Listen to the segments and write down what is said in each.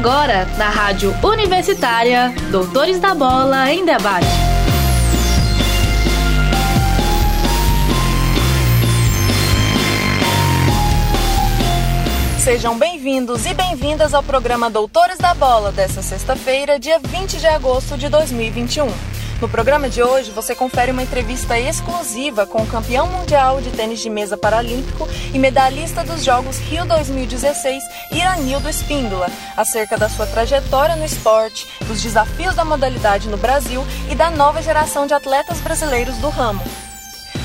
Agora, na Rádio Universitária, Doutores da Bola em Debate. Sejam bem-vindos e bem-vindas ao programa Doutores da Bola desta sexta-feira, dia 20 de agosto de 2021. No programa de hoje, você confere uma entrevista exclusiva com o campeão mundial de tênis de mesa paralímpico e medalhista dos Jogos Rio 2016, Iranildo Espíndola, acerca da sua trajetória no esporte, dos desafios da modalidade no Brasil e da nova geração de atletas brasileiros do ramo.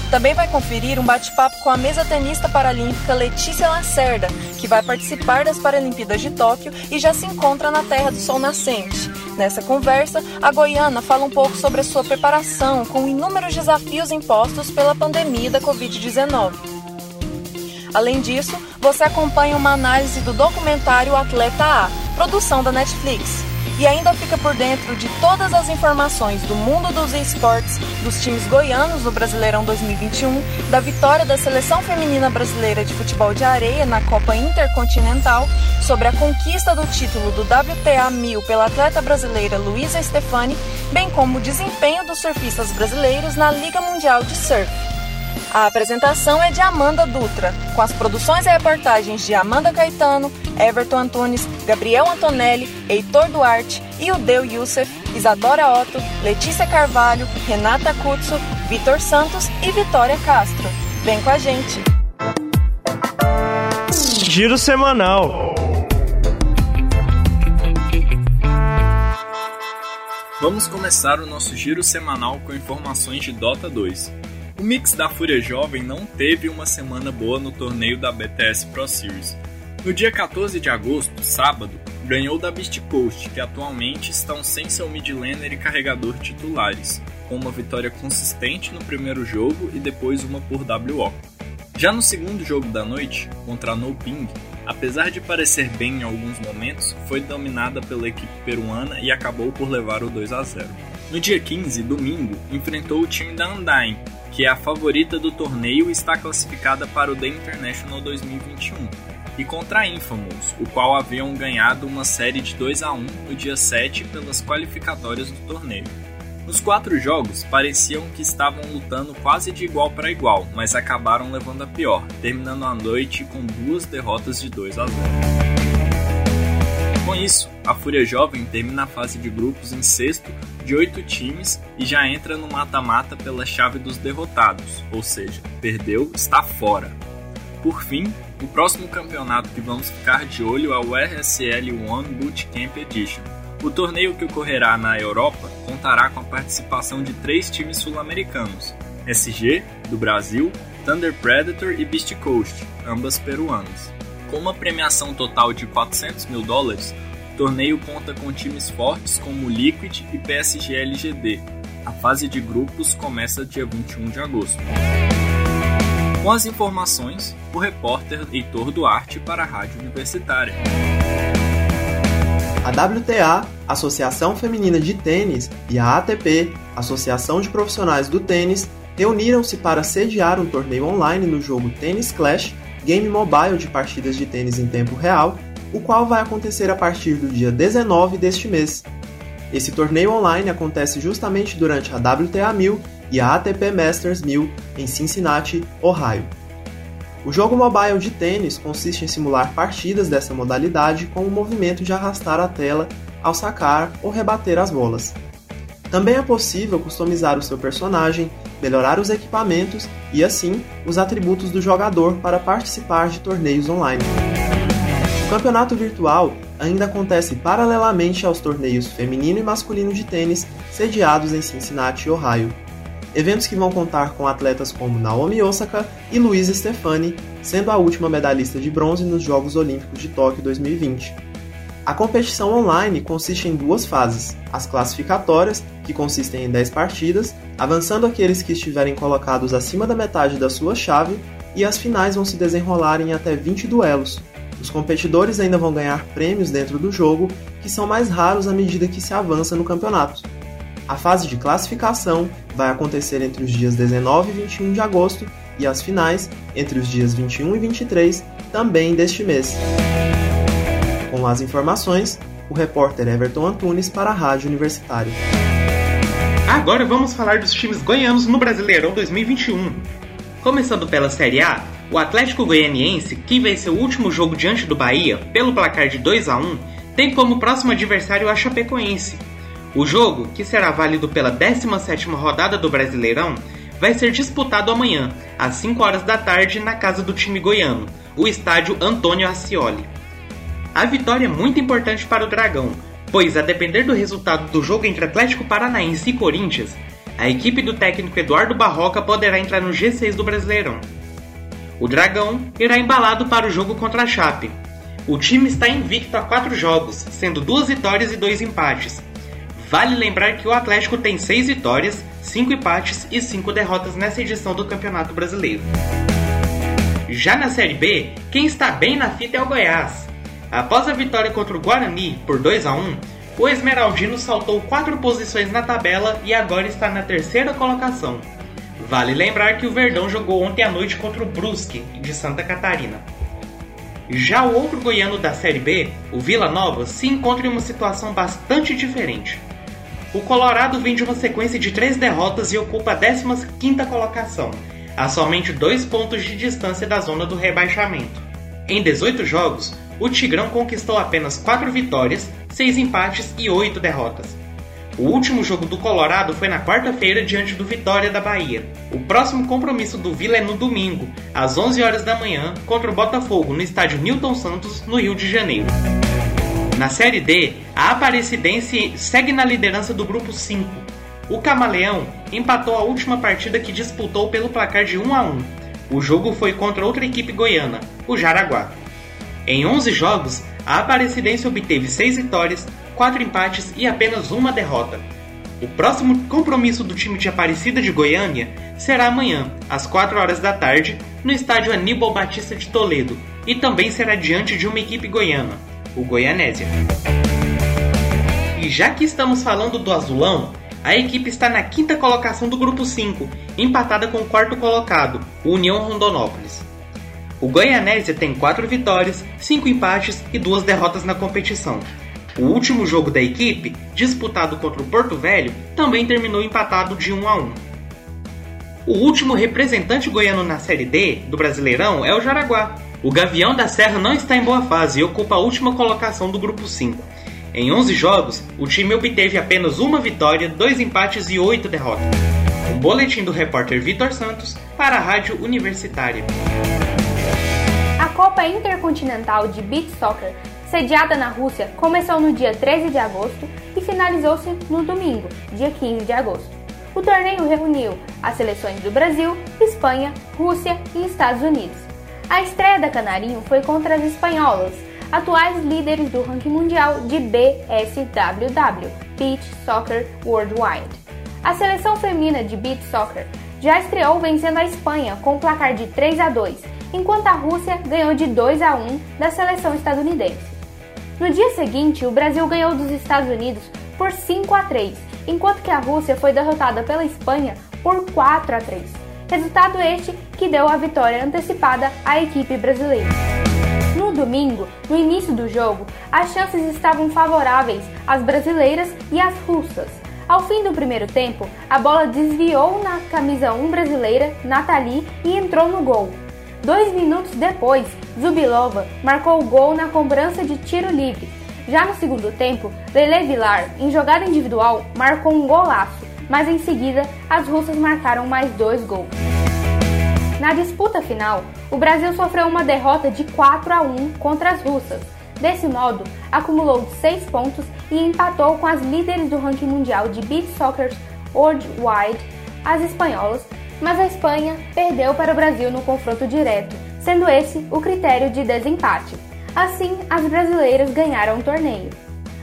Também vai conferir um bate-papo com a mesa tenista paralímpica Letícia Lacerda, que vai participar das Paralimpíadas de Tóquio e já se encontra na Terra do Sol Nascente. Nessa conversa, a goiana fala um pouco sobre a sua preparação com inúmeros desafios impostos pela pandemia da Covid-19. Além disso, você acompanha uma análise do documentário Atleta A, produção da Netflix e ainda fica por dentro de todas as informações do mundo dos esportes, dos times goianos no Brasileirão 2021, da vitória da seleção feminina brasileira de futebol de areia na Copa Intercontinental, sobre a conquista do título do WTA 1000 pela atleta brasileira Luísa Stefani, bem como o desempenho dos surfistas brasileiros na Liga Mundial de Surf. A apresentação é de Amanda Dutra, com as produções e reportagens de Amanda Caetano, Everton Antunes, Gabriel Antonelli, Heitor Duarte, Ildeu Youssef, Isadora Otto, Letícia Carvalho, Renata Cutso, Vitor Santos e Vitória Castro. Vem com a gente! Giro semanal. Vamos começar o nosso giro semanal com informações de Dota 2. O mix da Fúria Jovem não teve uma semana boa no torneio da BTS Pro Series. No dia 14 de agosto, sábado, ganhou da Beast Coast, que atualmente estão sem seu mid laner e carregador titulares, com uma vitória consistente no primeiro jogo e depois uma por WO. Já no segundo jogo da noite, contra a No Ping, apesar de parecer bem em alguns momentos, foi dominada pela equipe peruana e acabou por levar o 2 a 0. No dia 15, domingo, enfrentou o time da Undyne, que é a favorita do torneio e está classificada para o The International 2021, e contra Infamous, o qual haviam ganhado uma série de 2 a 1 no dia 7 pelas qualificatórias do torneio. Nos quatro jogos, pareciam que estavam lutando quase de igual para igual, mas acabaram levando a pior, terminando a noite com duas derrotas de 2 a 0. Com isso, a Fúria Jovem termina a fase de grupos em sexto de oito times e já entra no mata-mata pela chave dos derrotados, ou seja, perdeu, está fora. Por fim, o próximo campeonato que vamos ficar de olho é o RSL One Bootcamp Edition. O torneio que ocorrerá na Europa contará com a participação de três times sul-americanos: SG, do Brasil, Thunder Predator e Beast Coast, ambas peruanas. Com uma premiação total de 400 mil dólares, o torneio conta com times fortes como Liquid e PSG LGD. A fase de grupos começa dia 21 de agosto. Com as informações, o repórter Heitor Duarte para a Rádio Universitária. A WTA, Associação Feminina de Tênis, e a ATP, Associação de Profissionais do Tênis, reuniram-se para sediar um torneio online no jogo Tennis Clash, game mobile de partidas de tênis em tempo real, o qual vai acontecer a partir do dia 19 deste mês. Esse torneio online acontece justamente durante a WTA 1000 e a ATP Masters 1000 em Cincinnati, Ohio. O jogo mobile de tênis consiste em simular partidas dessa modalidade com o movimento de arrastar a tela ao sacar ou rebater as bolas. Também é possível customizar o seu personagem, melhorar os equipamentos e, assim, os atributos do jogador para participar de torneios online. O campeonato virtual ainda acontece paralelamente aos torneios feminino e masculino de tênis sediados em Cincinnati, Ohio. Eventos que vão contar com atletas como Naomi Osaka e Luiz Stefani, sendo a última medalhista de bronze nos Jogos Olímpicos de Tóquio 2020. A competição online consiste em duas fases: as classificatórias, que consistem em 10 partidas, avançando aqueles que estiverem colocados acima da metade da sua chave, e as finais vão se desenrolar em até 20 duelos, os competidores ainda vão ganhar prêmios dentro do jogo, que são mais raros à medida que se avança no campeonato. A fase de classificação vai acontecer entre os dias 19 e 21 de agosto e as finais entre os dias 21 e 23 também deste mês. Com as informações, o repórter Everton Antunes para a Rádio Universitária. Agora vamos falar dos times goianos no Brasileirão 2021. Começando pela Série A, o Atlético Goianiense, que venceu o último jogo diante do Bahia pelo placar de 2 a 1, tem como próximo adversário a Chapecoense. O jogo, que será válido pela 17ª rodada do Brasileirão, vai ser disputado amanhã, às 5 horas da tarde, na casa do time goiano, o estádio Antônio Ascioli. A vitória é muito importante para o Dragão, pois a depender do resultado do jogo entre Atlético Paranaense e Corinthians, a equipe do técnico Eduardo Barroca poderá entrar no G6 do Brasileirão. O Dragão irá embalado para o jogo contra a Chape. O time está invicto a quatro jogos, sendo duas vitórias e dois empates. Vale lembrar que o Atlético tem seis vitórias, cinco empates e cinco derrotas nessa edição do Campeonato Brasileiro. Já na Série B, quem está bem na fita é o Goiás. Após a vitória contra o Guarani por 2 a 1, o Esmeraldino saltou quatro posições na tabela e agora está na terceira colocação. Vale lembrar que o Verdão jogou ontem à noite contra o Brusque, de Santa Catarina. Já o outro goiano da Série B, o Vila Nova, se encontra em uma situação bastante diferente. O Colorado vem de uma sequência de três derrotas e ocupa a 15ª colocação, a somente dois pontos de distância da zona do rebaixamento. Em 18 jogos, o Tigrão conquistou apenas 4 vitórias, 6 empates e 8 derrotas. O último jogo do Colorado foi na quarta-feira diante do Vitória da Bahia. O próximo compromisso do Vila é no domingo, às 11 horas da manhã, contra o Botafogo, no estádio Newton Santos, no Rio de Janeiro. Na Série D, a Aparecidense segue na liderança do grupo 5. O Camaleão empatou a última partida que disputou pelo placar de 1 a 1. O jogo foi contra outra equipe goiana, o Jaraguá. Em 11 jogos, a Aparecidense obteve 6 vitórias, 4 empates e apenas uma derrota. O próximo compromisso do time de Aparecida de Goiânia será amanhã, às 4 horas da tarde, no estádio Aníbal Batista de Toledo, e também será diante de uma equipe goiana, o Goianésia. E já que estamos falando do Azulão, a equipe está na quinta colocação do grupo 5, empatada com o quarto colocado, o União Rondonópolis. O Goianésia tem 4 vitórias, 5 empates e 2 derrotas na competição. O último jogo da equipe, disputado contra o Porto Velho, também terminou empatado de 1 a 1. O último representante goiano na Série D do Brasileirão é o Jaraguá. O Gavião da Serra não está em boa fase e ocupa a última colocação do grupo 5. Em 11 jogos, o time obteve apenas uma vitória, dois empates e oito derrotas. Um boletim do repórter Vitor Santos para a Rádio Universitária. A Copa Intercontinental de Beach Soccer sediada na Rússia, começou no dia 13 de agosto e finalizou-se no domingo, dia 15 de agosto. O torneio reuniu as seleções do Brasil, Espanha, Rússia e Estados Unidos. A estreia da Canarinho foi contra as espanholas, atuais líderes do ranking mundial de BSWW, Beach Soccer Worldwide. A seleção feminina de Beach Soccer já estreou vencendo a Espanha com um placar de 3 a 2, enquanto a Rússia ganhou de 2 a 1 da seleção estadunidense. No dia seguinte, o Brasil ganhou dos Estados Unidos por 5 a 3, enquanto que a Rússia foi derrotada pela Espanha por 4 a 3. Resultado este que deu a vitória antecipada à equipe brasileira. No domingo, no início do jogo, as chances estavam favoráveis às brasileiras e às russas. Ao fim do primeiro tempo, a bola desviou na camisa 1 brasileira, Nathalie, e entrou no gol. Dois minutos depois, Zubilova marcou o gol na cobrança de tiro livre. Já no segundo tempo, Lele Vilar, em jogada individual, marcou um golaço, mas em seguida as russas marcaram mais dois gols. Na disputa final, o Brasil sofreu uma derrota de 4 a 1 contra as russas. Desse modo, acumulou 6 pontos e empatou com as líderes do ranking mundial de beach soccer worldwide, as espanholas, mas a Espanha perdeu para o Brasil no confronto direto, sendo esse o critério de desempate. Assim, as brasileiras ganharam o torneio.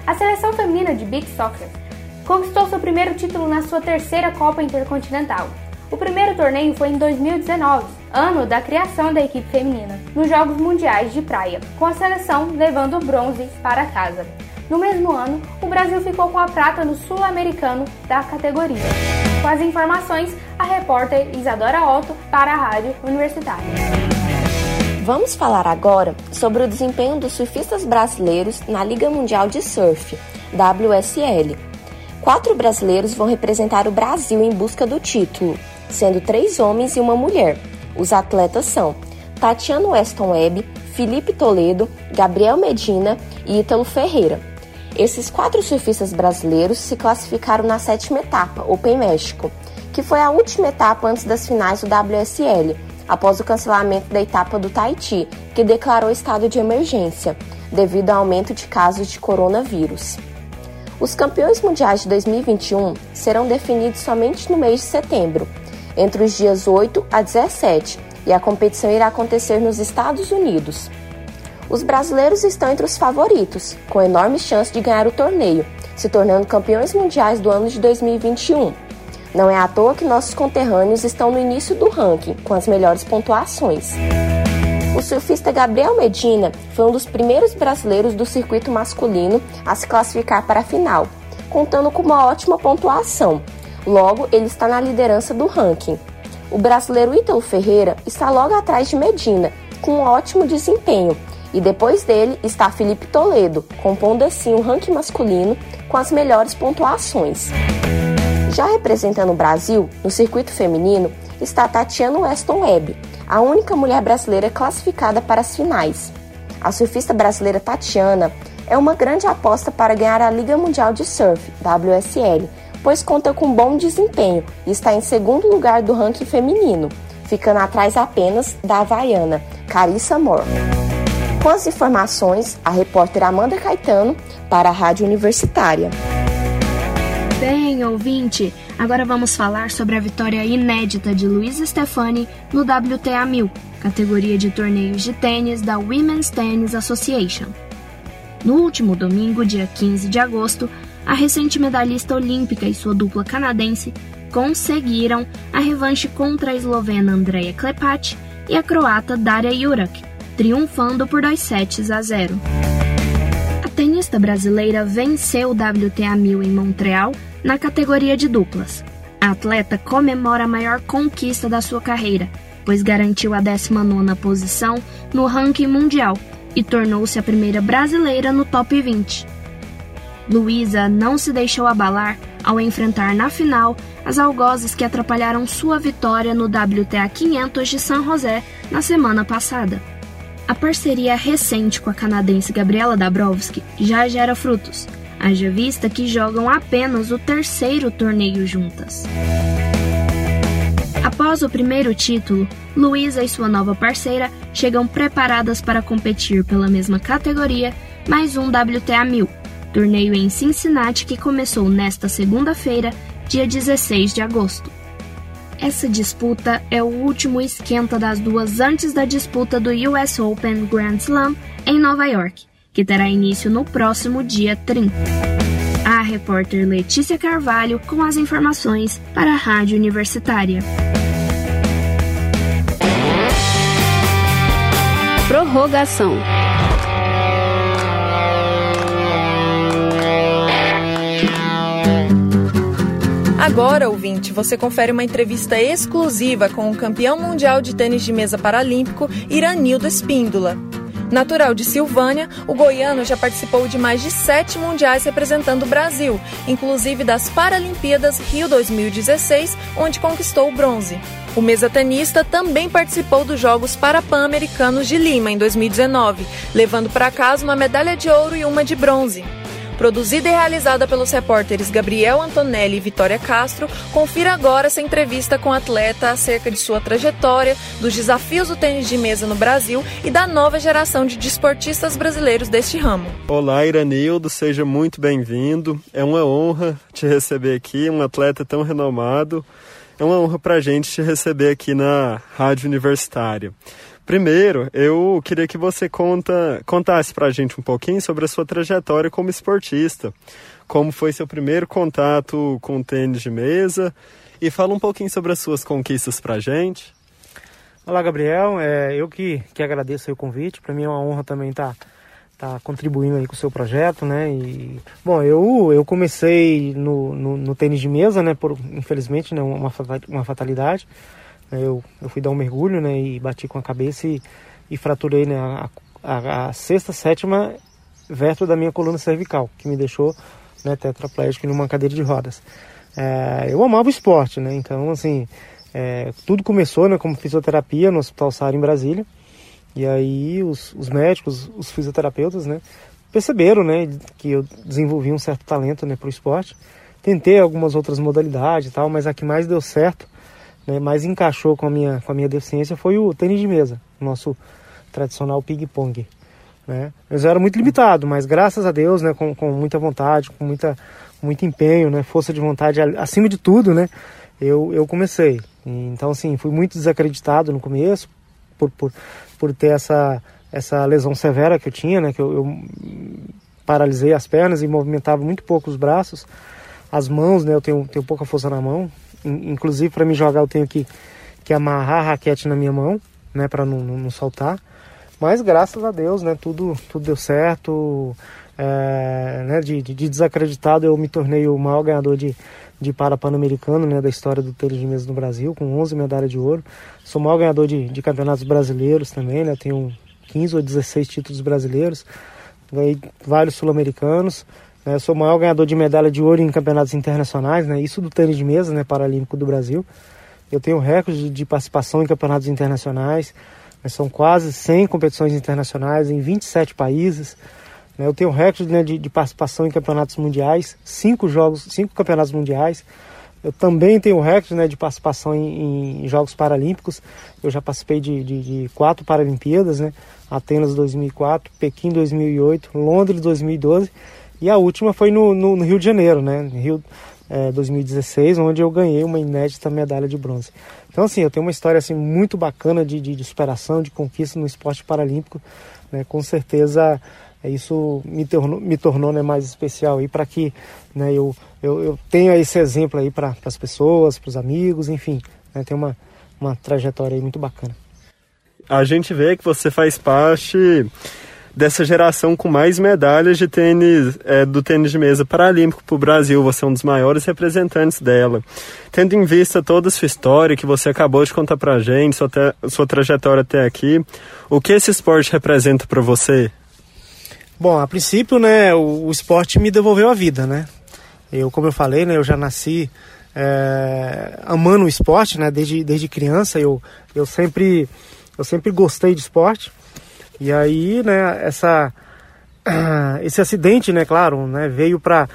A seleção feminina de beach soccer conquistou seu primeiro título na sua terceira Copa Intercontinental. O primeiro torneio foi em 2019, ano da criação da equipe feminina, nos Jogos Mundiais de Praia, com a seleção levando o bronze para casa. No mesmo ano, o Brasil ficou com a prata no Sul-Americano da categoria. Com as informações, a repórter Isadora Otto para a Rádio Universitária. Vamos falar agora sobre o desempenho dos surfistas brasileiros na Liga Mundial de Surf, WSL. Quatro brasileiros vão representar o Brasil em busca do título, sendo três homens e uma mulher. Os atletas são Tatiana Weston Webb, Felipe Toledo, Gabriel Medina e Ítalo Ferreira. Esses quatro surfistas brasileiros se classificaram na sétima etapa, Open México, que foi a última etapa antes das finais do WSL, após o cancelamento da etapa do Tahiti, que declarou estado de emergência, devido ao aumento de casos de coronavírus. Os campeões mundiais de 2021 serão definidos somente no mês de setembro, entre os dias 8 a 17, e a competição irá acontecer nos Estados Unidos. Os brasileiros estão entre os favoritos, com enorme chance de ganhar o torneio, se tornando campeões mundiais do ano de 2021. Não é à toa que nossos conterrâneos estão no início do ranking, com as melhores pontuações. O surfista Gabriel Medina foi um dos primeiros brasileiros do circuito masculino a se classificar para a final, contando com uma ótima pontuação. Logo, ele está na liderança do ranking. O brasileiro Ítalo Ferreira está logo atrás de Medina, com um ótimo desempenho, e depois dele está Felipe Toledo, compondo assim o ranking masculino com as melhores pontuações. Já representando o Brasil, no circuito feminino, está Tatiana Weston Webb, a única mulher brasileira classificada para as finais. A surfista brasileira Tatiana é uma grande aposta para ganhar a Liga Mundial de Surf, WSL, pois conta com bom desempenho e está em segundo lugar do ranking feminino, ficando atrás apenas da havaiana, Carissa Moore. Com as informações, a repórter Amanda Caetano para a Rádio Universitária bem, ouvinte? Agora vamos falar sobre a vitória inédita de Luiz Stefani no WTA 1000, categoria de torneios de tênis da Women's Tennis Association. No último domingo, dia 15 de agosto, a recente medalhista olímpica e sua dupla canadense conseguiram a revanche contra a eslovena Andrea Klepat e a croata Daria Jurak, triunfando por 2 sets a 0. A tenista brasileira venceu o WTA 1000 em Montreal na categoria de duplas. A atleta comemora a maior conquista da sua carreira, pois garantiu a 19ª posição no ranking mundial e tornou-se a primeira brasileira no top 20. Luísa não se deixou abalar ao enfrentar na final as algozes que atrapalharam sua vitória no WTA 500 de San José na semana passada. A parceria recente com a canadense Gabriela Dabrowski já gera frutos, haja vista que jogam apenas o terceiro torneio juntas. Após o primeiro título, Luísa e sua nova parceira chegam preparadas para competir pela mesma categoria mais um WTA 1000, torneio em Cincinnati que começou nesta segunda-feira, dia 16 de agosto. Essa disputa é o último esquenta das duas antes da disputa do US Open Grand Slam em Nova York, que terá início no próximo dia 30. A repórter Letícia Carvalho com as informações para a Rádio Universitária. Prorrogação. Agora, ouvinte, você confere uma entrevista exclusiva com o campeão mundial de tênis de mesa paralímpico Iranildo Espíndola. Natural de Silvânia, o goiano já participou de mais de sete mundiais representando o Brasil, inclusive das Paralimpíadas Rio 2016, onde conquistou o bronze. O mesa-tenista também participou dos Jogos Parapan-Americanos de Lima em 2019, levando para casa uma medalha de ouro e uma de bronze. Produzida e realizada pelos repórteres Gabriel Antonelli e Vitória Castro, confira agora essa entrevista com o atleta acerca de sua trajetória, dos desafios do tênis de mesa no Brasil e da nova geração de desportistas brasileiros deste ramo. Olá, Iranildo, seja muito bem-vindo. É uma honra te receber aqui, um atleta tão renomado. É uma honra para a gente te receber aqui na Rádio Universitária. Primeiro, eu queria que você conta, contasse para a gente um pouquinho sobre a sua trajetória como esportista. Como foi seu primeiro contato com o tênis de mesa e fala um pouquinho sobre as suas conquistas para a gente. Olá, Gabriel. É, eu que, que agradeço o convite. Para mim é uma honra também estar tá, tá contribuindo aí com o seu projeto, né? E, bom, eu, eu comecei no, no, no tênis de mesa, né? Por, infelizmente, né? Uma, uma fatalidade. Eu, eu fui dar um mergulho, né, e bati com a cabeça e, e fraturei né, a, a, a sexta, sétima vértebra da minha coluna cervical, que me deixou né, tetraplégico numa cadeira de rodas. É, eu amava o esporte, né? Então, assim, é, tudo começou né, como fisioterapia no Hospital Sara em Brasília. E aí os, os, médicos, os fisioterapeutas, né, perceberam, né, que eu desenvolvi um certo talento, né, para o esporte. Tentei algumas outras modalidades e tal, mas a que mais deu certo, né, mais encaixou com a minha, com a minha deficiência foi o tênis de mesa, nosso tradicional ping-pong. Né? Eu era muito limitado, mas graças a Deus, né, com, com muita vontade, com muita, muito empenho, né, força de vontade acima de tudo, né, eu, eu comecei. Então, assim, fui muito desacreditado no começo por, por, por ter essa, essa lesão severa que eu tinha, né, que eu, eu paralisei as pernas e movimentava muito pouco os braços. As mãos, né, eu tenho, tenho pouca força na mão. Inclusive, para me jogar, eu tenho que, que amarrar a raquete na minha mão, né, para não, não, não soltar. Mas graças a Deus, né, tudo, tudo deu certo. É, né, de, de, desacreditado, eu me tornei o maior ganhador de, de para pan-americano né, da história do tênis de mesa no Brasil, com 11 medalhas de ouro. Sou o maior ganhador de, de campeonatos brasileiros também, né, tenho 15 ou 16 títulos brasileiros, ganhei vários sul-americanos. Né, sou o maior ganhador de medalha de ouro em campeonatos internacionais, né, isso do tênis de mesa né, paralímpico do Brasil. Eu tenho recorde de participação em campeonatos internacionais. São quase 100 competições internacionais em 27 países. Né? Eu tenho recorde né, de, de, participação em campeonatos mundiais, cinco jogos, cinco campeonatos mundiais. Eu também tenho recorde né, de participação em, em, Jogos Paralímpicos. Eu já participei de, de, de, quatro Paralimpíadas, né? Atenas 2004, Pequim 2008, Londres 2012 e a última foi no, no, no Rio de Janeiro, né? Rio é, 2016, onde eu ganhei uma inédita medalha de bronze. Então, assim, eu tenho uma história assim, muito bacana de, de, de superação, de conquista no esporte paralímpico. Né? Com certeza, é, isso me tornou, me tornou né, mais especial aí para que né, eu, eu, eu tenha esse exemplo aí para as pessoas, para os amigos, enfim. Né? Tem uma, uma trajetória aí muito bacana. A gente vê que você faz parte dessa geração com mais medalhas de tênis, é, do tênis de mesa paralímpico para o Brasil. Você é um dos maiores representantes dela. Tendo em vista toda a sua história que você acabou de contar para a gente, sua, sua trajetória até aqui, o que esse esporte representa para você? Bom, a princípio, né, o, o, esporte me devolveu a vida, né? Eu, como eu falei, né, eu já nasci é, amando o esporte, né? Desde, desde criança, eu, eu sempre eu sempre gostei de esporte. E aí, né, essa, esse acidente, né, claro, né, veio para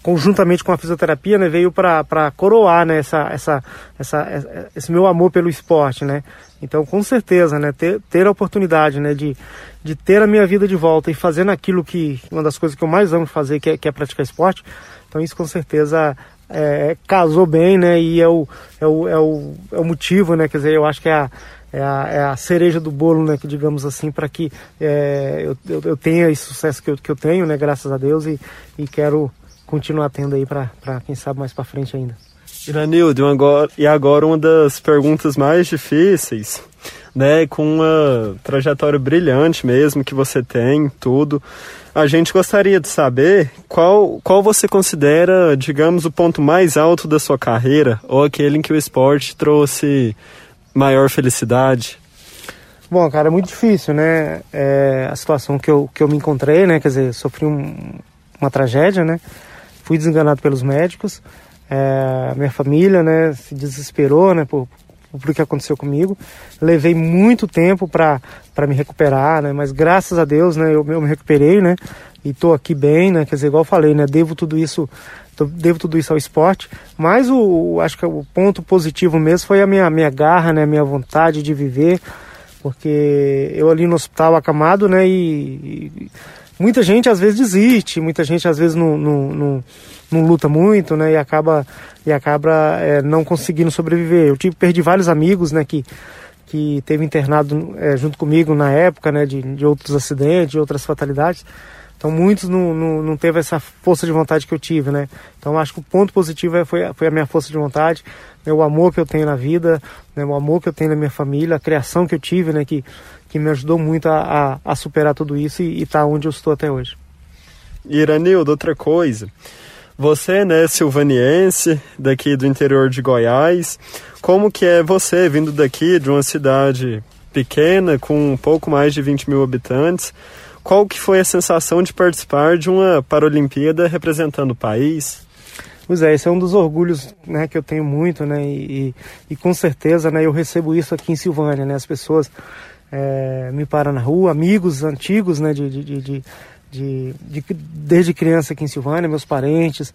conjuntamente com a fisioterapia, né, veio para coroar, né, essa, essa, essa, esse meu amor pelo esporte, né. Então, com certeza, né, ter, ter a oportunidade, né, de, de ter a minha vida de volta e fazendo aquilo que, uma das coisas que eu mais amo fazer, que é, que é praticar esporte, então isso com certeza é, casou bem, né, e é o, é o, é o, é o motivo, né, quer dizer, eu acho que é a, é a, é a cereja do bolo, né, que digamos assim, para que é, eu, eu, eu, tenha esse sucesso que eu, que eu tenho, né, graças a Deus, e, e quero continuar tendo aí para quem sabe mais para frente ainda. Iranildo, agora, e agora uma das perguntas mais difíceis, né, com uma trajetória brilhante mesmo que você tem, tudo. A gente gostaria de saber qual, qual você considera, digamos, o ponto mais alto da sua carreira ou aquele em que o esporte trouxe maior felicidade? Bom, cara, é muito difícil, né? É a situação que eu, que eu me encontrei, né? Quer dizer, sofri um, uma tragédia, né? Fui desenganado pelos médicos. É, minha família, né, se desesperou, né, por, por que aconteceu comigo. Levei muito tempo para me recuperar, né, mas graças a Deus, né, eu, eu me recuperei, né, e estou aqui bem, né, quer dizer, igual eu falei, né, devo tudo isso devo tudo isso ao esporte, mas o, acho que o ponto positivo mesmo foi a minha, minha garra, né, minha vontade de viver, porque eu ali no hospital acamado, né, e, e muita gente às vezes desiste, muita gente às vezes não, não, não, não luta muito, né, e acaba, e acaba é, não conseguindo sobreviver. Eu tive, perdi vários amigos, né, que, que teve internado é, junto comigo na época, né, de, de outros acidentes, de outras fatalidades, então muitos não, não, não teve essa força de vontade que eu tive, né? Então acho que o ponto positivo é, foi, foi a minha força de vontade, né? o amor que eu tenho na vida, né? o amor que eu tenho na minha família, a criação que eu tive, né? Que, que me ajudou muito a, a, a superar tudo isso e estar tá onde eu estou até hoje. Iranildo, outra coisa. Você, né, silvaniense, daqui do interior de Goiás, como que é você vindo daqui de uma cidade pequena, com um pouco mais de 20 mil habitantes. Qual que foi a sensação de participar de uma Paralimpíada representando o país? Pois é, esse é um dos orgulhos né, que eu tenho muito, né, e, e, com certeza né, eu recebo isso aqui em Silvânia, né, as pessoas é, me param na rua, amigos antigos, né, de, de, de, de, desde criança aqui em Silvânia, meus parentes,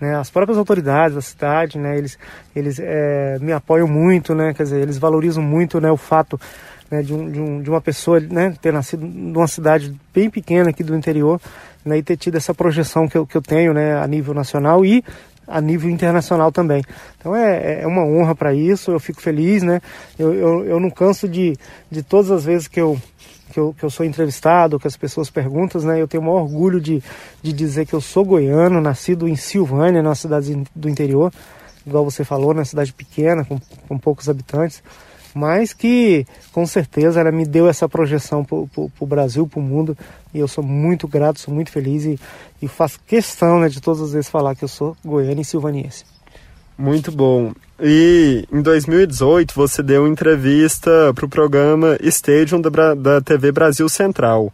né, as próprias autoridades da cidade, né, eles, eles é, me apoiam muito, né, quer dizer, eles valorizam muito né, o fato né, de, um, de, um, de uma pessoa né, ter nascido numa cidade bem pequena aqui do interior né, e ter tido essa projeção que eu, que eu tenho né, a nível nacional e a nível internacional também. Então é, é uma honra para isso, eu fico feliz, né? Eu, eu, eu, não canso de, de todas as vezes que eu, que eu, que eu sou entrevistado, que as pessoas perguntam, né? Eu tenho o maior orgulho de, de dizer que eu sou goiano, nascido em Silvânia, na cidade do interior, igual você falou, na cidade pequena, com, com poucos habitantes mas que com certeza ela me deu essa projeção para o Brasil, para o mundo, e eu sou muito grato, sou muito feliz e, e faço questão né, de todas as vezes falar que eu sou goiano e silvaniense. Muito bom. E em 2018 você deu entrevista para o programa Stadium da, da TV Brasil Central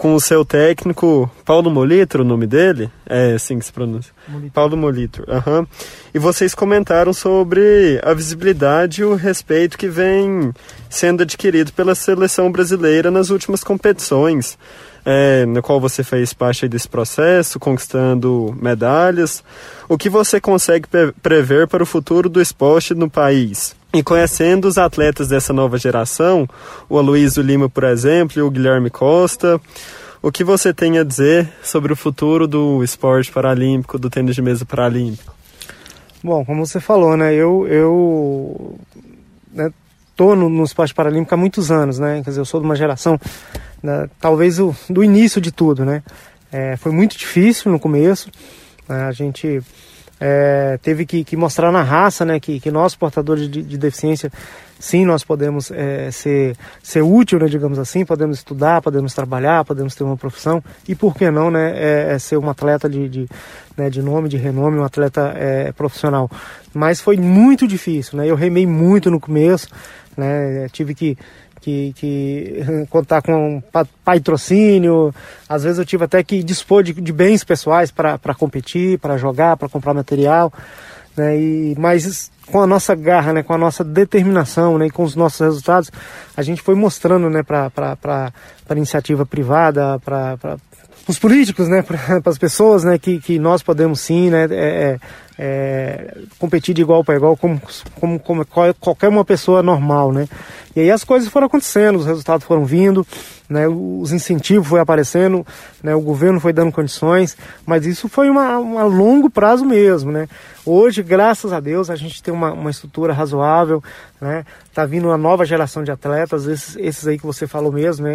com o seu técnico Paulo Molitro, o nome dele? É assim que se pronuncia. Molitro. Paulo Molitro. Uhum. E vocês comentaram sobre a visibilidade e o respeito que vem sendo adquirido pela seleção brasileira nas últimas competições. É, no qual você fez parte desse processo, conquistando medalhas. O que você consegue prever para o futuro do esporte no país? E conhecendo os atletas dessa nova geração, o Aloysio Lima, por exemplo, e o Guilherme Costa, o que você tem a dizer sobre o futuro do esporte paralímpico, do tênis de mesa paralímpico? Bom, como você falou, né, eu, eu né, tô no, no esporte paralímpico há muitos anos, né, quer dizer, eu sou de uma geração, né, talvez o, do início de tudo, né, é, foi muito difícil no começo, né, a gente é, teve que, que, mostrar na raça né, que, que nós, portadores de, de deficiência, sim, nós podemos é, ser, ser útil, né, digamos assim, podemos estudar, podemos trabalhar, podemos ter uma profissão e, por que não, né, é, é ser um atleta de, de, né, de nome, de renome, um atleta é, profissional. Mas foi muito difícil, né, eu remei muito no começo, né, tive que que, que contar com patrocínio. Às vezes eu tive até que dispor de, de bens pessoais para competir, para jogar, para comprar material. Né? E, mas com a nossa garra, né, com a nossa determinação né, e com os nossos resultados, a gente foi mostrando né, para a iniciativa privada, para os políticos, né, para as pessoas, né, que, que nós podemos sim, né, é, é, é competir de igual para igual como, como, como qualquer uma pessoa normal, né. E aí as coisas foram acontecendo, os resultados foram vindo, né, os incentivos foram aparecendo, né, o governo foi dando condições, mas isso foi uma, uma longo prazo mesmo, né. Hoje, graças a Deus, a gente tem uma, uma estrutura razoável, né, tá vindo uma nova geração de atletas, esses, esses aí que você falou mesmo, né,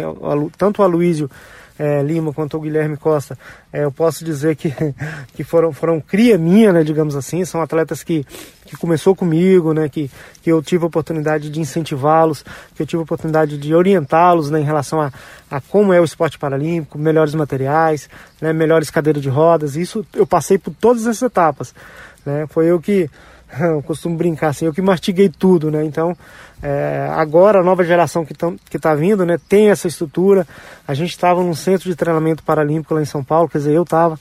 tanto o Aloysio é, Lima quanto o Guilherme Costa, é, eu posso dizer que, que foram, foram cria minha, né, digamos assim, são atletas que, que começou comigo, né, que, que eu tive a oportunidade de incentivá-los, que eu tive a oportunidade de orientá-los né, em relação a, a como é o esporte paralímpico, melhores materiais, né, melhores cadeiras de rodas, isso eu passei por todas essas etapas. Né, foi eu que, eu costumo brincar assim, eu que mastiguei tudo, né, então é, agora a nova geração que está vindo né, tem essa estrutura. A gente estava num centro de treinamento paralímpico lá em São Paulo, quer dizer, eu estava,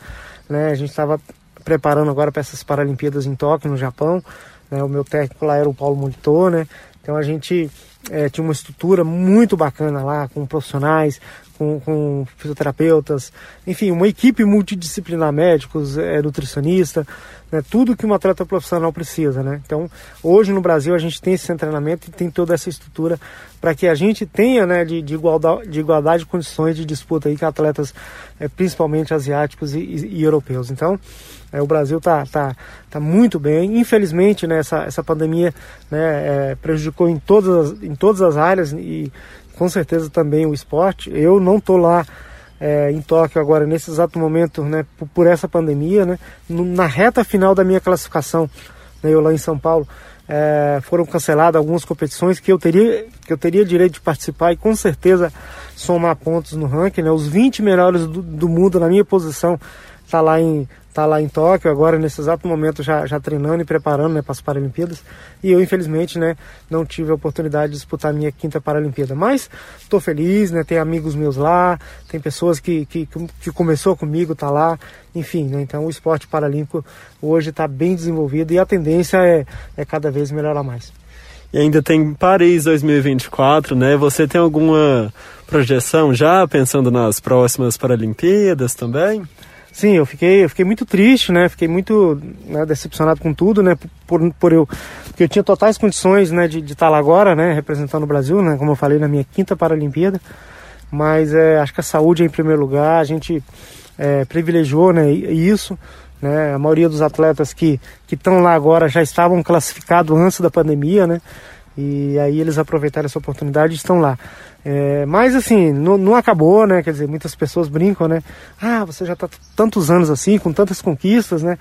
né, a gente estava preparando agora para essas Paralimpíadas em Tóquio, no Japão. Né, o meu técnico lá era o Paulo Molitor, né? Então a gente é, tinha uma estrutura muito bacana lá, com profissionais, com, com fisioterapeutas, enfim, uma equipe multidisciplinar, médicos, é, nutricionista, né, tudo que um atleta profissional precisa. Né? Então, hoje no Brasil a gente tem esse treinamento e tem toda essa estrutura para que a gente tenha né, de, de, igualdade, de igualdade de condições de disputa aí com atletas, é, principalmente asiáticos e, e, e europeus. Então, é, o Brasil está tá, tá muito bem. Infelizmente, né, essa, essa pandemia né, é, prejudicou em todas, as, em todas as áreas e com certeza também o esporte. Eu não estou lá é, em Tóquio agora, nesse exato momento, né, por, por essa pandemia, né, na reta final da minha classificação, né, eu lá em São Paulo, é, foram canceladas algumas competições que eu teria que eu teria direito de participar e com certeza somar pontos no ranking, né, os 20 melhores do, do mundo na minha posição tá lá em tá lá em Tóquio agora nesse exato momento já, já treinando e preparando né, para as Paralimpíadas. E eu infelizmente né não tive a oportunidade de disputar a minha quinta Paralimpíada. Mas estou feliz né tem amigos meus lá tem pessoas que que, que começou comigo tá lá enfim né, então o esporte paralímpico hoje está bem desenvolvido e a tendência é, é cada vez melhorar mais. E ainda tem Paris 2024 né? Você tem alguma projeção já pensando nas próximas Paralimpíadas também Sim, eu fiquei, eu fiquei muito triste, né? Fiquei muito né, decepcionado com tudo, né? Por, por eu, porque eu tinha totais condições, né, de, de estar lá agora, né, representando o Brasil, né? Como eu falei na minha quinta Paralimpíada. Mas é, acho que a saúde é em primeiro lugar. A gente é, privilegiou, né? Isso, né? A maioria dos atletas que que estão lá agora já estavam classificados antes da pandemia, né? E aí eles aproveitaram essa oportunidade e estão lá. É, mas assim, não, não, acabou, né? Quer dizer, muitas pessoas brincam, né? Ah, você já está tantos anos assim, com tantas conquistas, né?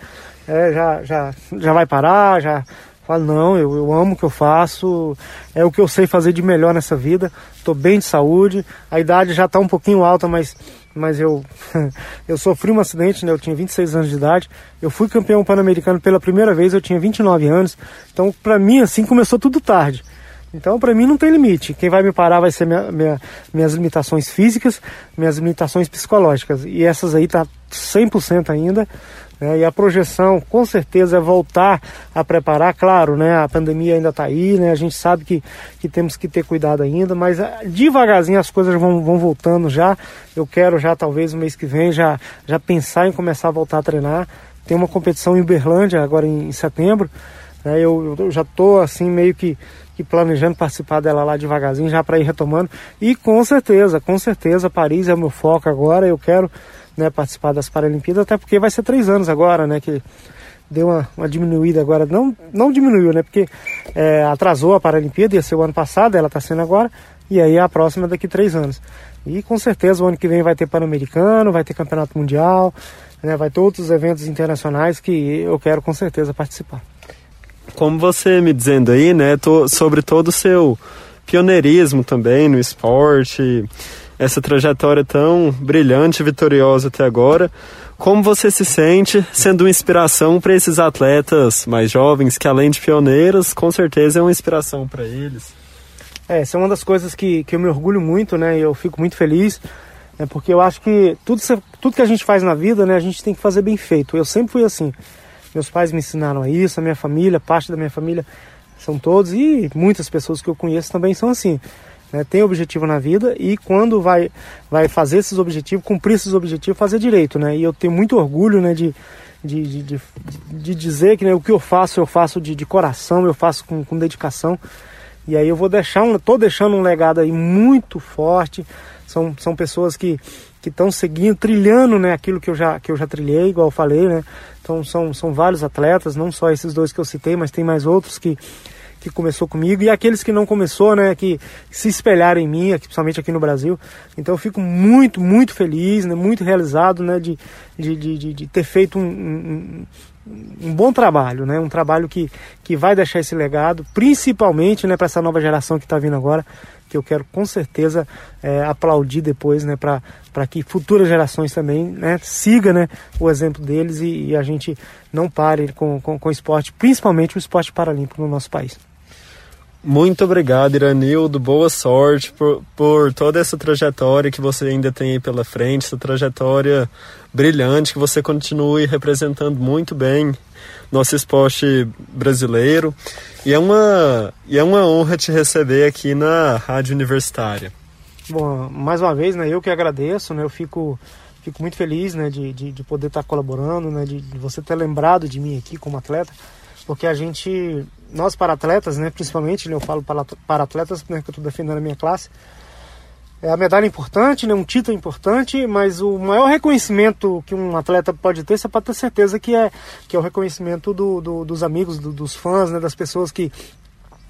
É, já, já, já vai parar, já. Falo, não, eu, eu amo o que eu faço, é o que eu sei fazer de melhor nessa vida, estou bem de saúde, a idade já está um pouquinho alta, mas, mas eu, eu sofri um acidente, né? Eu tinha 26 anos de idade, eu fui campeão pan-americano pela primeira vez, eu tinha 29 anos, então para mim assim começou tudo tarde. Então, para mim, não tem limite. Quem vai me parar vai ser minha, minha, minhas limitações físicas, minhas limitações psicológicas. E essas aí tá 100% ainda. Né? E a projeção, com certeza, é voltar a preparar. Claro, né? a pandemia ainda está aí, né? a gente sabe que, que temos que ter cuidado ainda, mas ah, devagarzinho as coisas vão, vão voltando já. Eu quero já, talvez, no mês que vem, já, já pensar em começar a voltar a treinar. Tem uma competição em Uberlândia, agora em, em setembro. Né? Eu, eu já estou, assim, meio que que planejando participar dela lá devagarzinho, já para ir retomando. E com certeza, com certeza, Paris é o meu foco agora. Eu quero né, participar das Paralimpíadas, até porque vai ser três anos agora, né? Que deu uma, uma diminuída agora. Não, não diminuiu, né? Porque é, atrasou a Paralimpíada, ia ser o ano passado, ela está sendo agora. E aí a próxima daqui três anos. E com certeza o ano que vem vai ter Pan-Americano, vai ter Campeonato Mundial, né, vai ter outros eventos internacionais que eu quero com certeza participar como você me dizendo aí, né, sobre todo o seu pioneirismo também no esporte, essa trajetória tão brilhante e vitoriosa até agora. Como você se sente sendo inspiração para esses atletas mais jovens, que além de pioneiros, com certeza é uma inspiração para eles? É, essa é uma das coisas que, que eu me orgulho muito, né? E eu fico muito feliz, né, porque eu acho que tudo, tudo que a gente faz na vida, né, a gente tem que fazer bem feito. Eu sempre fui assim. Meus pais me ensinaram a isso, a minha família, parte da minha família são todos e muitas pessoas que eu conheço também são assim. Né? Tem objetivo na vida e quando vai, vai fazer esses objetivos, cumprir esses objetivos, fazer direito. Né? E eu tenho muito orgulho né, de, de, de, de, dizer que né, o que eu faço, eu faço de, de coração, eu faço com, com dedicação. E aí eu vou deixar um, tô deixando um legado aí muito forte. São, são pessoas que que estão seguindo, trilhando, né, aquilo que eu já que eu já trilhei, igual eu falei, né? Então são, são vários atletas, não só esses dois que eu citei, mas tem mais outros que, que começou comigo e aqueles que não começou, né, que se espelharam em mim, aqui, principalmente aqui no Brasil. Então eu fico muito, muito feliz, né, muito realizado, né, de, de, de, de ter feito um, um, um, bom trabalho, né, um trabalho que, que vai deixar esse legado, principalmente, né, para essa nova geração que está vindo agora, que eu quero com certeza é, aplaudir depois, né, para que futuras gerações também né, siga né, o exemplo deles e, e a gente não pare com, com, com o esporte, principalmente o esporte paralímpico no nosso país. Muito obrigado, Iranildo. Boa sorte por, por toda essa trajetória que você ainda tem aí pela frente, essa trajetória brilhante, que você continue representando muito bem nosso esporte brasileiro. E é uma, e é uma honra te receber aqui na Rádio Universitária. Bom, mais uma vez, né, eu que agradeço, né, eu fico, fico muito feliz né, de, de, de poder estar colaborando, né, de, de você ter lembrado de mim aqui como atleta, porque a gente, nós para atletas, né, principalmente, né, eu falo para, para atletas, né, que eu estou defendendo a minha classe, é a medalha é importante, né, um título importante, mas o maior reconhecimento que um atleta pode ter, você pode ter certeza que é, que é o reconhecimento do, do, dos amigos, do, dos fãs, né, das pessoas que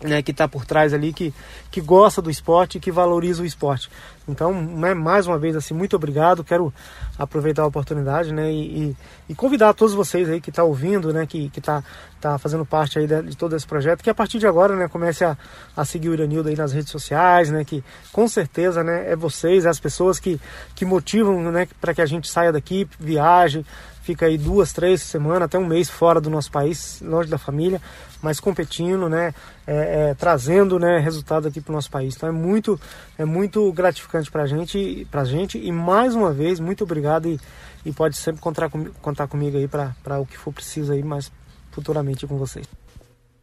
né, que está por trás ali, que, que gosta do esporte e que valoriza o esporte. Então, né, mais uma vez, assim, muito obrigado. Quero aproveitar a oportunidade né, e, e convidar todos vocês aí que estão tá ouvindo, né, que está tá fazendo parte aí de, de, todo esse projeto, que a partir de agora né, comece a, a seguir o Iranildo aí nas redes sociais, né, que com certeza né, é vocês, é as pessoas que, que motivam né, para que a gente saia daqui, viaje, fica aí duas, três semanas, até um mês fora do nosso país, longe da família, mas competindo, né, é, é, trazendo, né, resultado aqui para o nosso país. Então é muito, é muito gratificante para gente, a gente e mais uma vez muito obrigado e, e pode sempre contar, com, contar comigo aí para o que for preciso aí, mas futuramente com vocês.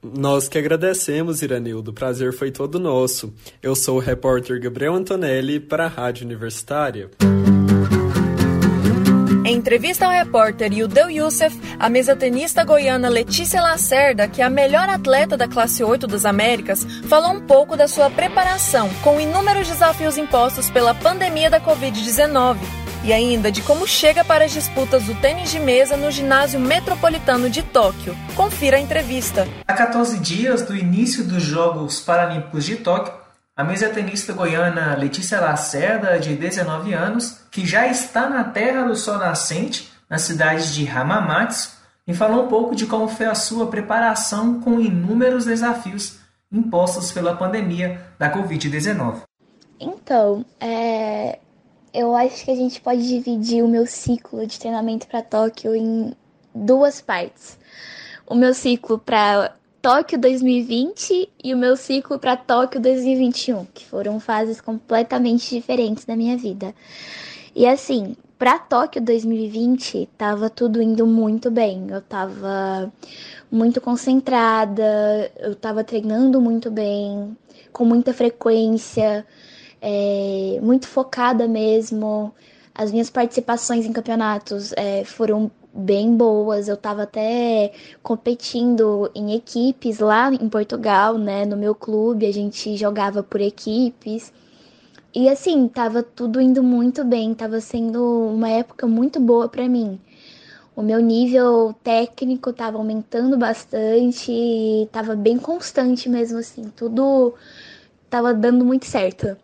Nós que agradecemos, Iranildo. O prazer foi todo nosso. Eu sou o repórter Gabriel Antonelli para a Rádio Universitária. Em entrevista ao repórter Yudel Youssef, a mesa tenista goiana Letícia Lacerda, que é a melhor atleta da classe 8 das Américas, falou um pouco da sua preparação com inúmeros desafios impostos pela pandemia da Covid-19 e ainda de como chega para as disputas do tênis de mesa no ginásio metropolitano de Tóquio. Confira a entrevista. Há 14 dias do início dos Jogos Paralímpicos de Tóquio, a mesa tenista goiana Letícia Lacerda, de 19 anos, que já está na terra do sol nascente, na cidade de Hamamatsu, me falou um pouco de como foi a sua preparação com inúmeros desafios impostos pela pandemia da Covid-19. Então, é, eu acho que a gente pode dividir o meu ciclo de treinamento para Tóquio em duas partes. O meu ciclo para Tóquio 2020 e o meu ciclo para Tóquio 2021, que foram fases completamente diferentes da minha vida. E assim, para Tóquio 2020, tava tudo indo muito bem. Eu tava muito concentrada, eu tava treinando muito bem, com muita frequência é, muito focada mesmo. As minhas participações em campeonatos é, foram bem boas. Eu estava até competindo em equipes lá em Portugal, né? No meu clube, a gente jogava por equipes. E assim, tava tudo indo muito bem, tava sendo uma época muito boa para mim. O meu nível técnico tava aumentando bastante, tava bem constante mesmo assim, tudo tava dando muito certo.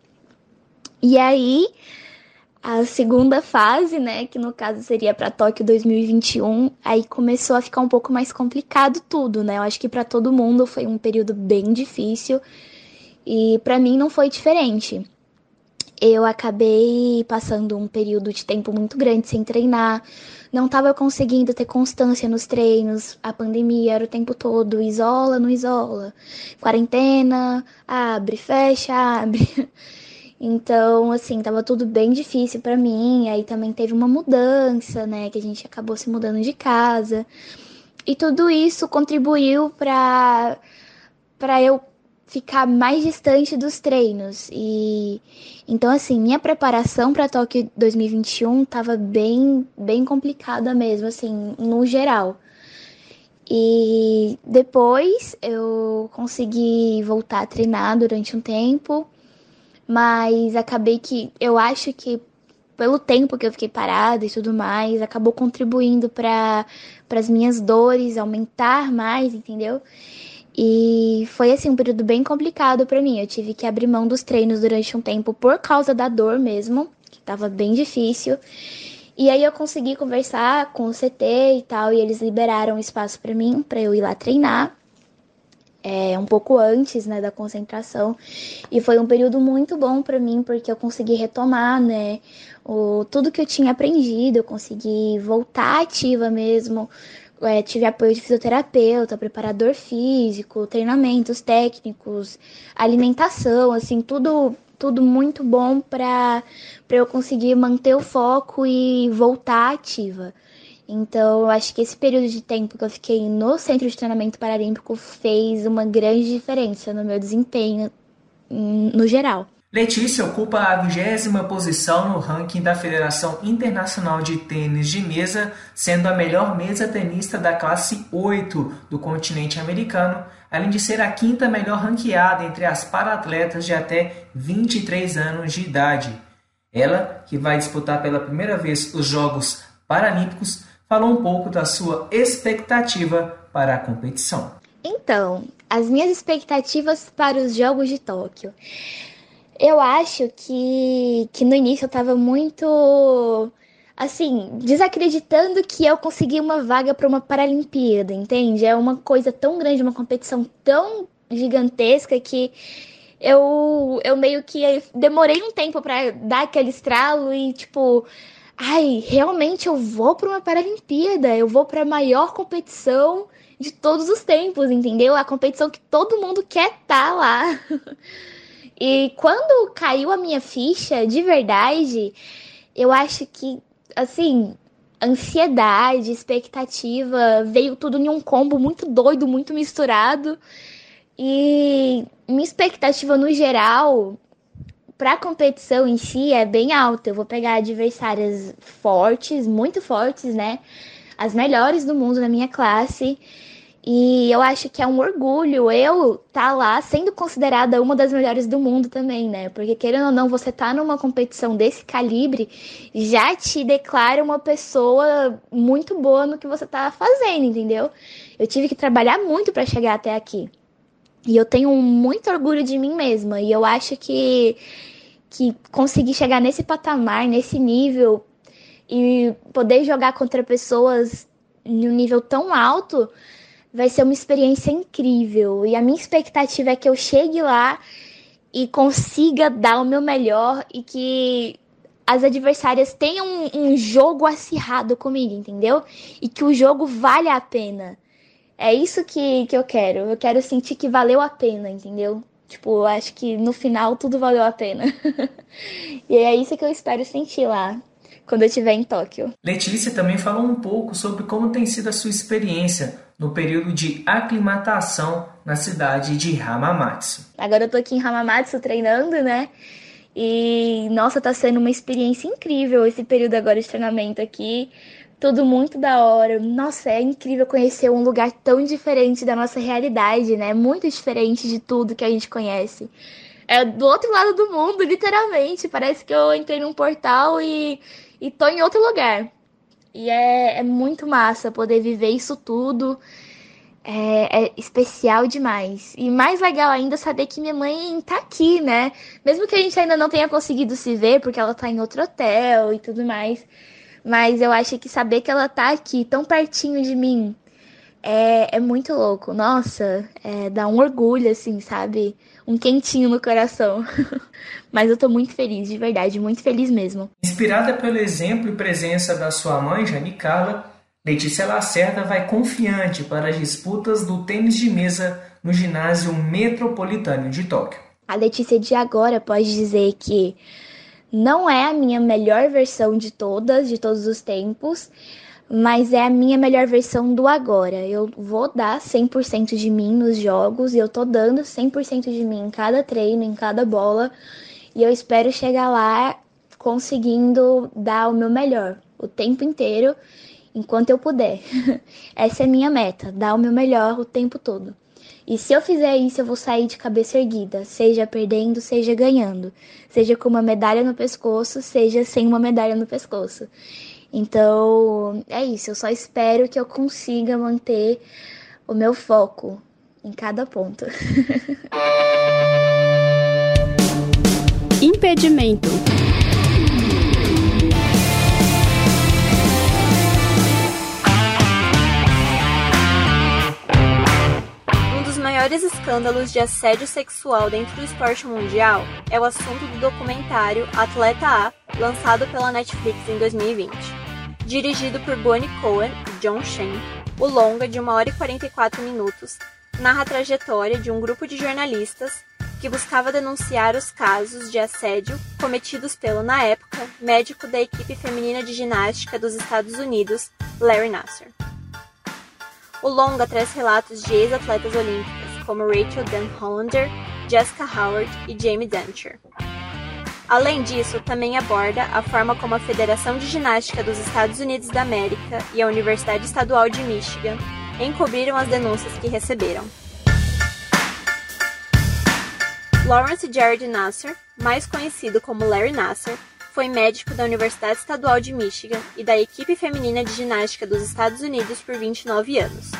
E aí, a segunda fase, né, que no caso seria para Tóquio 2021, aí começou a ficar um pouco mais complicado tudo, né? Eu acho que para todo mundo foi um período bem difícil e para mim não foi diferente. Eu acabei passando um período de tempo muito grande sem treinar, não estava conseguindo ter constância nos treinos, a pandemia era o tempo todo, isola, não isola, quarentena, abre, fecha, abre. Então, assim, tava tudo bem difícil para mim. Aí também teve uma mudança, né? Que a gente acabou se mudando de casa. E tudo isso contribuiu para para eu ficar mais distante dos treinos. E então assim, minha preparação para Tóquio 2021 tava bem bem complicada mesmo, assim, no geral. E depois eu consegui voltar a treinar durante um tempo mas acabei que eu acho que pelo tempo que eu fiquei parada e tudo mais, acabou contribuindo para as minhas dores aumentar mais, entendeu? E foi assim um período bem complicado para mim. Eu tive que abrir mão dos treinos durante um tempo por causa da dor mesmo, que estava bem difícil. E aí eu consegui conversar com o CT e tal, e eles liberaram espaço para mim para eu ir lá treinar é, um pouco antes né, da concentração. E foi um período muito bom para mim, porque eu consegui retomar né, o, tudo que eu tinha aprendido, eu consegui voltar ativa mesmo. É, tive apoio de fisioterapeuta, preparador físico, treinamentos técnicos, alimentação, assim, tudo tudo muito bom para eu conseguir manter o foco e voltar ativa. Então, eu acho que esse período de tempo que eu fiquei no Centro de Treinamento Paralímpico fez uma grande diferença no meu desempenho hum, no geral. Letícia ocupa a vigésima posição no ranking da Federação Internacional de Tênis de Mesa, sendo a melhor mesa tenista da classe 8 do continente americano, além de ser a quinta melhor ranqueada entre as para-atletas de até 23 anos de idade. Ela, que vai disputar pela primeira vez os Jogos Paralímpicos, falou um pouco da sua expectativa para a competição. Então, as minhas expectativas para os Jogos de Tóquio. Eu acho que, que no início eu estava muito assim, desacreditando que eu consegui uma vaga para uma Paralimpíada, entende? É uma coisa tão grande, uma competição tão gigantesca que eu, eu meio que demorei um tempo para dar aquele estralo e, tipo, ai, realmente eu vou para uma Paralimpíada, eu vou para a maior competição de todos os tempos, entendeu? A competição que todo mundo quer estar tá lá. e quando caiu a minha ficha, de verdade, eu acho que, assim, ansiedade, expectativa, veio tudo em um combo muito doido, muito misturado. E minha expectativa no geral para a competição em si é bem alta. Eu vou pegar adversárias fortes, muito fortes, né? As melhores do mundo na minha classe. E eu acho que é um orgulho eu estar tá lá sendo considerada uma das melhores do mundo também, né? Porque querendo ou não, você tá numa competição desse calibre já te declara uma pessoa muito boa no que você tá fazendo, entendeu? Eu tive que trabalhar muito para chegar até aqui. E eu tenho muito orgulho de mim mesma. E eu acho que, que conseguir chegar nesse patamar, nesse nível, e poder jogar contra pessoas em um nível tão alto, vai ser uma experiência incrível. E a minha expectativa é que eu chegue lá e consiga dar o meu melhor e que as adversárias tenham um, um jogo acirrado comigo, entendeu? E que o jogo vale a pena. É isso que, que eu quero. Eu quero sentir que valeu a pena, entendeu? Tipo, eu acho que no final tudo valeu a pena. e é isso que eu espero sentir lá, quando eu estiver em Tóquio. Letícia também falou um pouco sobre como tem sido a sua experiência no período de aclimatação na cidade de Hamamatsu. Agora eu tô aqui em Hamamatsu treinando, né? E nossa, tá sendo uma experiência incrível esse período agora de treinamento aqui tudo muito da hora. Nossa, é incrível conhecer um lugar tão diferente da nossa realidade, né? Muito diferente de tudo que a gente conhece. É do outro lado do mundo, literalmente. Parece que eu entrei num portal e, e tô em outro lugar. E é, é muito massa poder viver isso tudo. É, é, especial demais. E mais legal ainda saber que minha mãe tá aqui, né? Mesmo que a gente ainda não tenha conseguido se ver, porque ela tá em outro hotel e tudo mais. Mas eu acho que saber que ela tá aqui, tão pertinho de mim, é, é muito louco. Nossa, é, dá um orgulho, assim, sabe? Um quentinho no coração. Mas eu tô muito feliz, de verdade, muito feliz mesmo. Inspirada pelo exemplo e presença da sua mãe, Jane Carla, Letícia Lacerda vai confiante para as disputas do tênis de mesa no ginásio metropolitano de Tóquio. A Letícia de agora pode dizer que não é a minha melhor versão de todas, de todos os tempos, mas é a minha melhor versão do agora. Eu vou dar 100% de mim nos jogos e eu tô dando 100% de mim em cada treino, em cada bola, e eu espero chegar lá conseguindo dar o meu melhor o tempo inteiro, enquanto eu puder. Essa é a minha meta, dar o meu melhor o tempo todo. E se eu fizer isso, eu vou sair de cabeça erguida, seja perdendo, seja ganhando, seja com uma medalha no pescoço, seja sem uma medalha no pescoço. Então, é isso, eu só espero que eu consiga manter o meu foco em cada ponto. Impedimento. Maiores escândalos de assédio sexual dentro do esporte mundial é o assunto do documentário Atleta A, lançado pela Netflix em 2020. Dirigido por Bonnie Cohen e John Shen, o longa, de 1 hora e 44 minutos, narra a trajetória de um grupo de jornalistas que buscava denunciar os casos de assédio cometidos pelo, na época, médico da equipe feminina de ginástica dos Estados Unidos, Larry Nassar. O longa traz relatos de ex-atletas olímpicas como Rachel Dan Hollander, Jessica Howard e Jamie Dancher. Além disso, também aborda a forma como a Federação de Ginástica dos Estados Unidos da América e a Universidade Estadual de Michigan encobriram as denúncias que receberam. Lawrence Jared Nasser, mais conhecido como Larry Nasser, foi médico da Universidade Estadual de Michigan e da equipe feminina de ginástica dos Estados Unidos por 29 anos.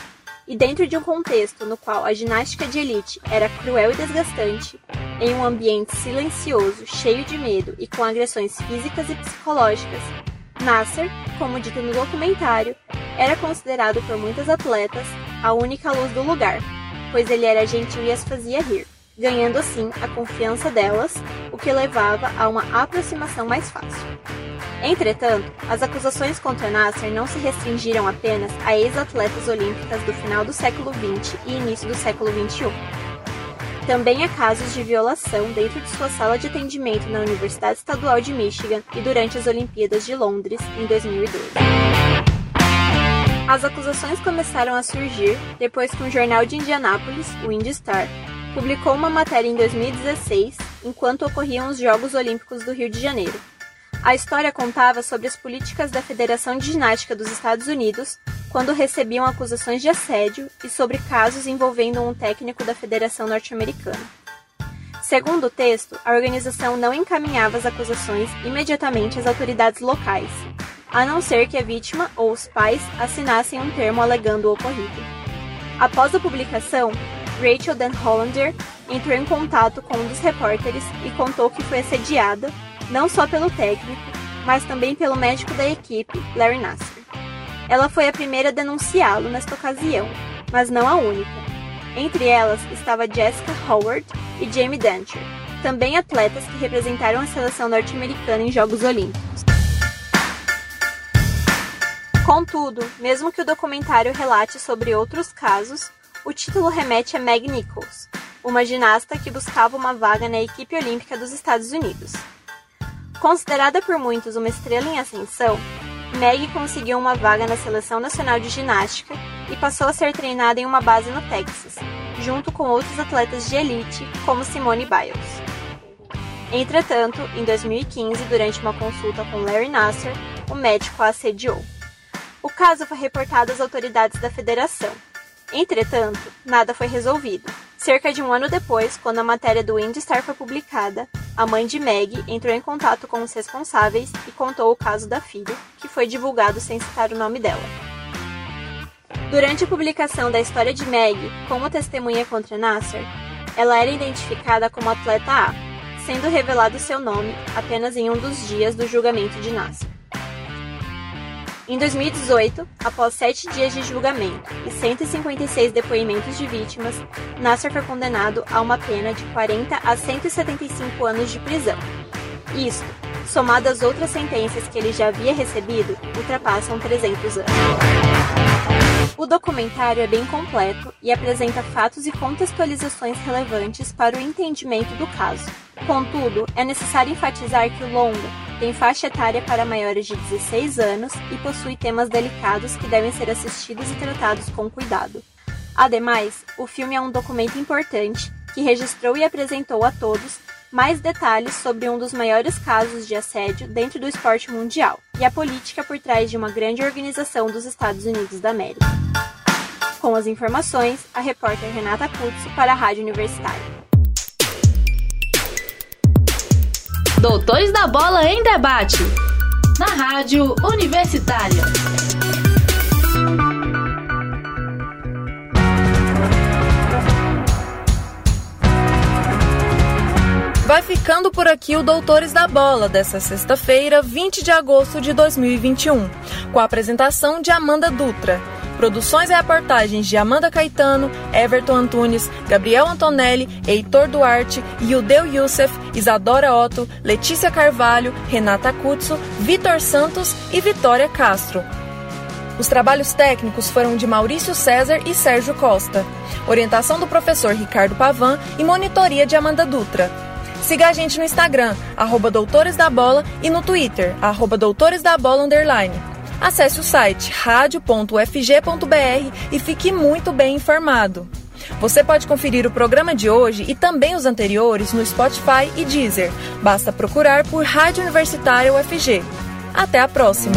E dentro de um contexto no qual a ginástica de elite era cruel e desgastante, em um ambiente silencioso, cheio de medo e com agressões físicas e psicológicas, Nasser, como dito no documentário, era considerado por muitas atletas a única luz do lugar, pois ele era gentil e as fazia rir, ganhando assim a confiança delas, o que levava a uma aproximação mais fácil. Entretanto, as acusações contra Nasser não se restringiram apenas a ex-atletas olímpicas do final do século XX e início do século XXI. Também há casos de violação dentro de sua sala de atendimento na Universidade Estadual de Michigan e durante as Olimpíadas de Londres, em 2012. As acusações começaram a surgir depois que um jornal de Indianápolis, o Indy Star, publicou uma matéria em 2016, enquanto ocorriam os Jogos Olímpicos do Rio de Janeiro, a história contava sobre as políticas da Federação de Ginástica dos Estados Unidos quando recebiam acusações de assédio e sobre casos envolvendo um técnico da Federação Norte-Americana. Segundo o texto, a organização não encaminhava as acusações imediatamente às autoridades locais, a não ser que a vítima ou os pais assinassem um termo alegando o ocorrido. Após a publicação, Rachel Dan Hollander entrou em contato com um dos repórteres e contou que foi assediada não só pelo técnico, mas também pelo médico da equipe, Larry Nasser. Ela foi a primeira a denunciá-lo nesta ocasião, mas não a única. Entre elas estava Jessica Howard e Jamie Dancher, também atletas que representaram a seleção norte-americana em Jogos Olímpicos. Contudo, mesmo que o documentário relate sobre outros casos, o título remete a Meg Nichols, uma ginasta que buscava uma vaga na equipe olímpica dos Estados Unidos. Considerada por muitos uma estrela em ascensão, Meg conseguiu uma vaga na Seleção Nacional de Ginástica e passou a ser treinada em uma base no Texas, junto com outros atletas de elite, como Simone Biles. Entretanto, em 2015, durante uma consulta com Larry Nasser, o médico a assediou. O caso foi reportado às autoridades da federação. Entretanto, nada foi resolvido. Cerca de um ano depois, quando a matéria do IndyStar foi publicada, a mãe de Meg entrou em contato com os responsáveis e contou o caso da filha, que foi divulgado sem citar o nome dela. Durante a publicação da história de Meg como testemunha contra Nasser, ela era identificada como atleta A, sendo revelado seu nome apenas em um dos dias do julgamento de Nasser. Em 2018, após sete dias de julgamento e 156 depoimentos de vítimas, Nasser foi condenado a uma pena de 40 a 175 anos de prisão. Isto, somado às outras sentenças que ele já havia recebido, ultrapassam 300 anos. O documentário é bem completo e apresenta fatos e contextualizações relevantes para o entendimento do caso. Contudo, é necessário enfatizar que o longa tem faixa etária para maiores de 16 anos e possui temas delicados que devem ser assistidos e tratados com cuidado. Ademais, o filme é um documento importante que registrou e apresentou a todos mais detalhes sobre um dos maiores casos de assédio dentro do esporte mundial e a política por trás de uma grande organização dos Estados Unidos da América. Com as informações, a repórter Renata Kutsu para a Rádio Universitária. Doutores da Bola em Debate, na Rádio Universitária. Vai ficando por aqui o Doutores da Bola dessa sexta-feira, 20 de agosto de 2021, com a apresentação de Amanda Dutra. Produções e reportagens de Amanda Caetano, Everton Antunes, Gabriel Antonelli, Heitor Duarte, Yudeu Youssef, Isadora Otto, Letícia Carvalho, Renata Cutso, Vitor Santos e Vitória Castro. Os trabalhos técnicos foram de Maurício César e Sérgio Costa. Orientação do professor Ricardo Pavan e monitoria de Amanda Dutra. Siga a gente no Instagram, arroba Doutores da Bola, e no Twitter, arroba Doutores da Bola Underline. Acesse o site radio.fg.br e fique muito bem informado. Você pode conferir o programa de hoje e também os anteriores no Spotify e Deezer. Basta procurar por Rádio Universitária UFG. Até a próxima!